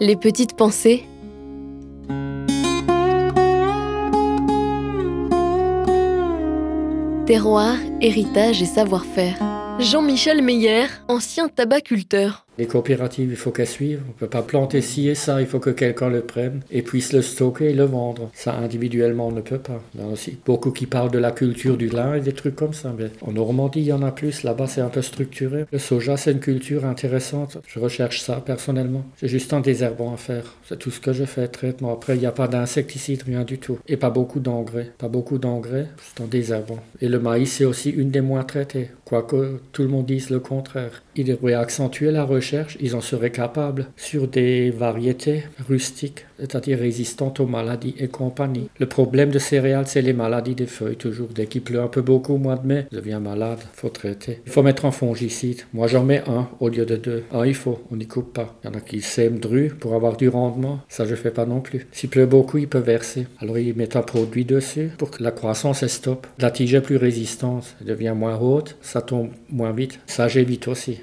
Les petites pensées. Terroir, héritage et savoir-faire. Jean-Michel Meyer, ancien tabaculteur. Les coopératives, il faut qu'elles suivent. On ne peut pas planter ci et ça. Il faut que quelqu'un le prenne et puisse le stocker et le vendre. Ça, individuellement, on ne peut pas. Il beaucoup qui parlent de la culture du lin et des trucs comme ça. Mais en Normandie, il y en a plus. Là-bas, c'est un peu structuré. Le soja, c'est une culture intéressante. Je recherche ça personnellement. J'ai juste un désherbant à faire. C'est tout ce que je fais, traitement. Après, il n'y a pas d'insecticide, rien du tout. Et pas beaucoup d'engrais. Pas beaucoup d'engrais, juste un désherbant. Et le maïs, c'est aussi une des moins traitées. Quoique tout le monde dise le contraire. Il devrait accentuer la recherche ils en seraient capables sur des variétés rustiques, c'est-à-dire résistantes aux maladies et compagnie. Le problème de céréales, c'est les maladies des feuilles, toujours. Dès qu'il pleut un peu beaucoup au mois de mai, je deviens malade, faut traiter. Il faut mettre un fongicide. Moi, j'en mets un au lieu de deux. Un, il faut, on n'y coupe pas. Il y en a qui sèment dru pour avoir du rendement. Ça, je fais pas non plus. S'il pleut beaucoup, il peut verser. Alors, ils mettent un produit dessus pour que la croissance stoppe. La tige est plus résistante, elle devient moins haute, ça tombe moins vite. Ça, j'évite aussi.